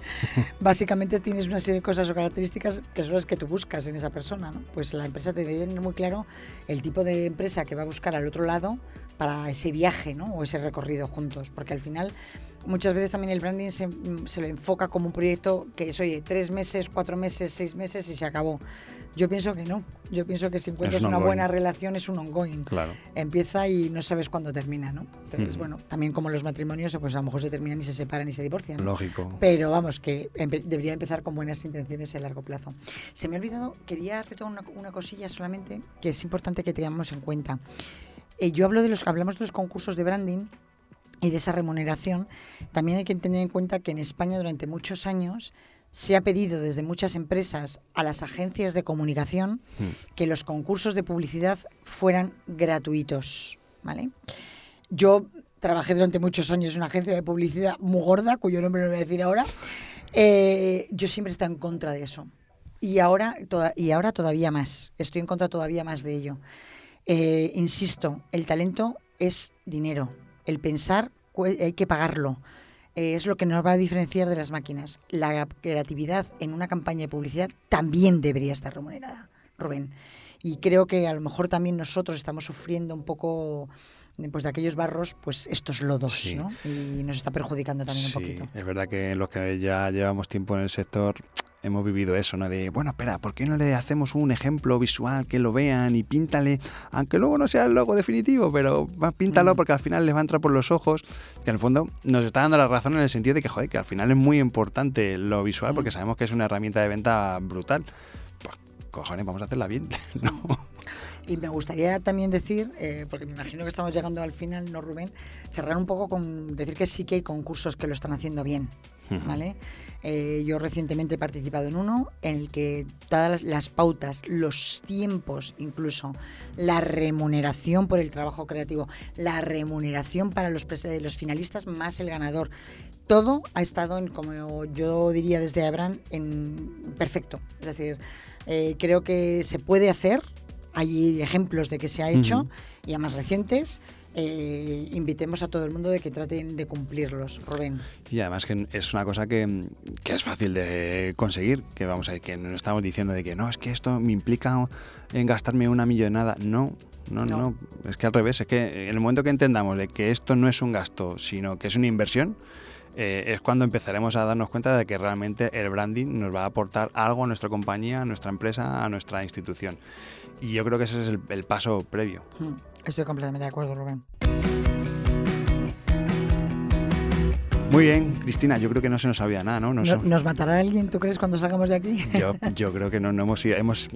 Básicamente tienes una serie de cosas o características que son las que tú buscas en esa persona, ¿no? Pues la empresa te debe tener muy claro el tipo de empresa que va a buscar al otro lado para ese viaje, ¿no? O ese recorrido juntos, porque al final muchas veces también el branding se, se, lo enfoca como un proyecto que es, oye, tres meses, cuatro meses, seis meses y se acabó. Yo pienso que no. Yo pienso que si encuentras una buena relación es un ongoing. Claro. Empieza y no sabes cuándo termina, ¿no? Entonces, mm. bueno, también como los matrimonios, pues a lo mejor se terminan y se separan y se divorcian. Lógico. Pero vamos, que debería empezar con buenas intenciones a largo plazo. Se me ha olvidado, quería retomar una, cosilla solamente que es importante que tengamos en cuenta. Eh, yo hablo de los, hablamos de los concursos de branding y de esa remuneración. También hay que tener en cuenta que en España durante muchos años se ha pedido desde muchas empresas a las agencias de comunicación hmm. que los concursos de publicidad fueran gratuitos. ¿vale? Yo trabajé durante muchos años en una agencia de publicidad muy gorda, cuyo nombre no voy a decir ahora. Eh, yo siempre he estado en contra de eso. Y ahora, y ahora todavía más. Estoy en contra todavía más de ello. Eh, insisto, el talento es dinero. El pensar hay que pagarlo. Eh, es lo que nos va a diferenciar de las máquinas. La creatividad en una campaña de publicidad también debería estar remunerada, Rubén. Y creo que a lo mejor también nosotros estamos sufriendo un poco pues de aquellos barros, pues estos lodos, ¿no? Y nos está perjudicando también un poquito. Es verdad que los que ya llevamos tiempo en el sector hemos vivido eso, ¿no? De, bueno, espera, ¿por qué no le hacemos un ejemplo visual que lo vean y píntale, aunque luego no sea el logo definitivo, pero píntalo mm. porque al final les va a entrar por los ojos, que en el fondo nos está dando la razón en el sentido de que, joder, que al final es muy importante lo visual porque mm. sabemos que es una herramienta de venta brutal. Pues, cojones, vamos a hacerla bien, ¿no? Y me gustaría también decir, eh, porque me imagino que estamos llegando al final, ¿no, Rubén? Cerrar un poco con decir que sí que hay concursos que lo están haciendo bien. ¿Vale? Eh, yo recientemente he participado en uno en el que todas las pautas, los tiempos, incluso la remuneración por el trabajo creativo, la remuneración para los, los finalistas más el ganador, todo ha estado, en, como yo diría desde Abraham, en perfecto. Es decir, eh, creo que se puede hacer, hay ejemplos de que se ha hecho, y además recientes. Eh, invitemos a todo el mundo de que traten de cumplirlos, Rubén. Y además que es una cosa que, es fácil de conseguir, que vamos a que no estamos diciendo de que no, es que esto me implica en gastarme una millonada. No, no, no, no, es que al revés, es que en el momento que entendamos de que esto no es un gasto, sino que es una inversión, eh, es cuando empezaremos a darnos cuenta de que realmente el branding nos va a aportar algo a nuestra compañía, a nuestra empresa, a nuestra institución. Y yo creo que ese es el, paso previo. Estoy completamente de acuerdo, Rubén. Muy bien, Cristina, yo creo que no se nos sabía nada, ¿no? ¿Nos matará alguien, tú crees, cuando salgamos de aquí? Yo, yo creo que no, no hemos, hemos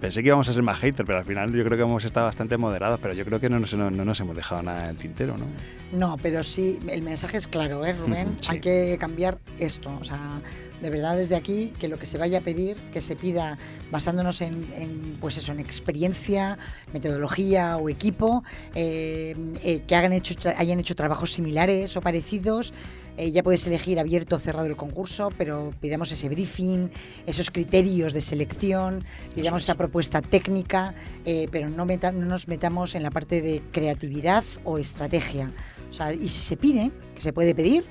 Pensé que íbamos a ser más haters, pero al final yo creo que hemos estado bastante moderados, pero yo creo que no nos, no, nos hemos dejado nada en el tintero, ¿no? No, pero sí, el mensaje es claro, ¿eh, Rubén? Hay que cambiar esto, o sea, de verdad desde aquí, que lo que se vaya a pedir, que se pida basándonos en, pues eso, en experiencia, metodología o equipo, eh, eh, que hagan hecho, hayan hecho trabajos similares o parecidos, eh, ya puedes elegir abierto o cerrado el concurso, pero pidamos ese briefing, esos criterios de selección, pidamos esa propuesta técnica, eh, pero no, no, nos metamos en la parte de creatividad o estrategia. y si se pide, que se puede pedir,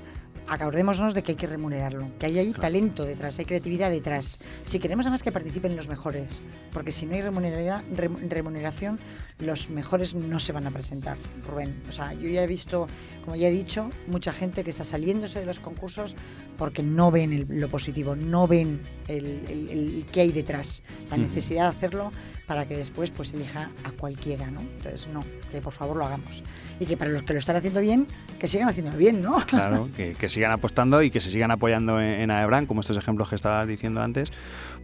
acordémonos de que hay que remunerarlo, que hay, talento detrás, hay creatividad detrás. Si queremos además que participen los mejores, porque si no hay remuneración, los mejores no se van a presentar, Rubén. O sea, yo ya he visto, como ya he dicho, mucha gente que está saliéndose de los concursos porque no ven lo positivo, no ven el, el, qué hay detrás, la necesidad de hacerlo para que después pues elija a cualquiera, ¿no? Entonces, no, que por favor lo hagamos. Y que para los que lo están haciendo bien, que sigan haciéndolo bien, ¿no? Claro, que, sigan apostando y que se sigan apoyando en, en Aebran, como estos ejemplos que estabas diciendo antes,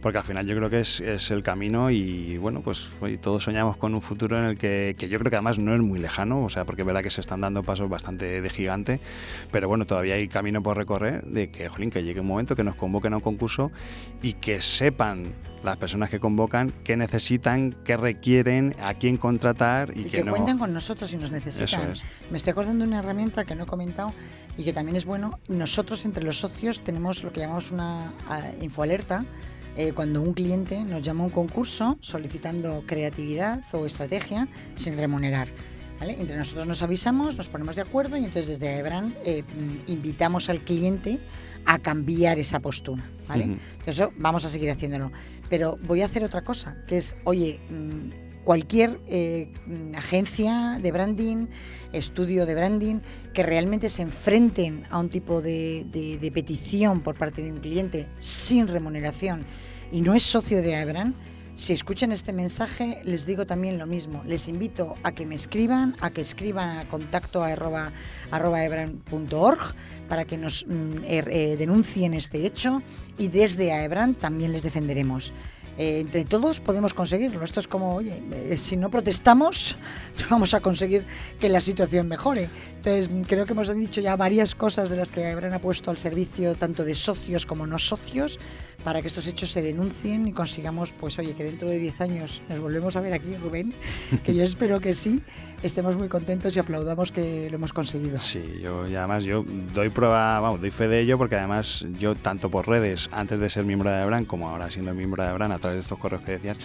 porque al final yo creo que es, es el camino y bueno, pues todos soñamos con un futuro en el que, que, yo creo que además no es muy lejano, o sea, porque es verdad que se están dando pasos bastante de gigante, pero bueno, todavía hay camino por recorrer de que, jolín, que llegue un momento que nos convoquen a un concurso y que sepan las personas que convocan qué necesitan, qué requieren, a quién contratar y, y que, que cuenten con nosotros si nos necesitan. Me estoy acordando de una herramienta que no he comentado y que también es bueno. Nosotros entre los socios tenemos lo que llamamos una uh, infoalerta. Eh, cuando un cliente nos llama a un concurso solicitando creatividad o estrategia sin remunerar. ¿Vale? Entre nosotros nos avisamos, nos ponemos de acuerdo y entonces desde Ebran eh, invitamos al cliente a cambiar esa postura. ¿vale? Uh -huh. Entonces vamos a seguir haciéndolo. Pero voy a hacer otra cosa, que es, oye, cualquier eh, agencia de branding, estudio de branding, que realmente se enfrenten a un tipo de, de, de petición por parte de un cliente sin remuneración y no es socio de Ebran, si escuchan este mensaje, les digo también lo mismo. Les invito a que me escriban, a que escriban a contacto a arroba, para que nos eh, eh, denuncien este hecho y desde Aebran también les defenderemos. Eh, entre todos podemos conseguirlo. Esto es como, oye, eh, si no protestamos, no vamos a conseguir que la situación mejore. Entonces, creo que hemos dicho ya varias cosas de las que habrán puesto al servicio tanto de socios como no socios para que estos hechos se denuncien y consigamos, pues, oye, que dentro de 10 años nos volvemos a ver aquí, Rubén, que yo espero que sí, estemos muy contentos y aplaudamos que lo hemos conseguido. Sí, yo y además yo doy prueba, vamos, doy fe de ello porque además yo tanto por redes, antes de ser miembro de Ebran, como ahora siendo miembro de Ebran, a través de estos correos que decías,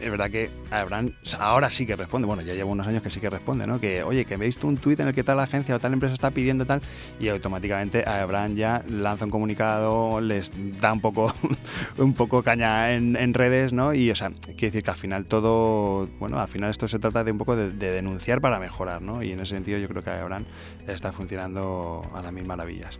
es verdad que Abraham ahora sí que responde, bueno, ya llevo unos años que sí que responde, ¿no? Que, oye, que veis tú un tuit en el que tal agencia o tal empresa está pidiendo tal, y automáticamente Abraham ya lanza un comunicado, les da un poco, un poco caña en, redes, ¿no? Y, o sea, quiere decir que al final todo, bueno, al final esto se trata de un poco de, de denunciar para mejorar, ¿no? Y en ese sentido yo creo que Abraham está funcionando a las mil maravillas.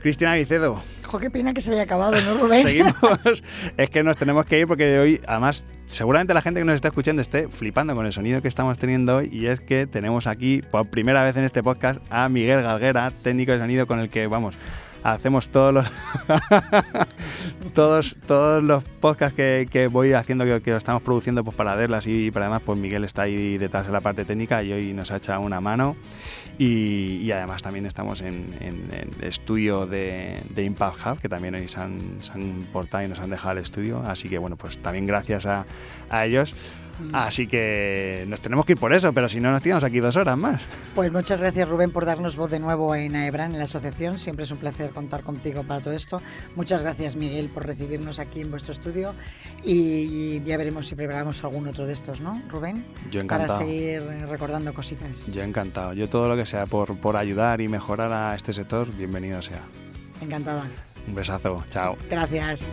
Cristina Vicedo. Jo, qué pena que se haya acabado, ¿no, Rubén? Seguimos. es que nos tenemos que ir porque hoy, además, seguramente la gente que nos está escuchando esté flipando con el sonido que estamos teniendo hoy y es que tenemos aquí por primera vez en este podcast a Miguel Galguera, técnico de sonido con el que, vamos, hacemos todos los todos, todos los podcasts que, que voy haciendo, que, que, estamos produciendo pues para verlas y para además pues Miguel está ahí detrás de la parte técnica y hoy nos ha echado una mano y, además también estamos en, en, estudio de, Impact Hub que también hoy se han, portado y nos han dejado el estudio. Así que bueno pues también gracias a ellos Así que nos tenemos que ir por eso, pero si no nos tiramos aquí dos horas más. Pues muchas gracias Rubén por darnos voz de nuevo en AEBRAN, en la asociación. Siempre es un placer contar contigo para todo esto. Muchas gracias Miguel por recibirnos aquí en vuestro estudio y ya veremos si preparamos algún otro de estos, ¿no, Rubén? Yo encantado. Para seguir recordando cositas. Yo encantado. Yo todo lo que sea por, por ayudar y mejorar a este sector, bienvenido sea. Encantada. Un besazo. Chao. Gracias.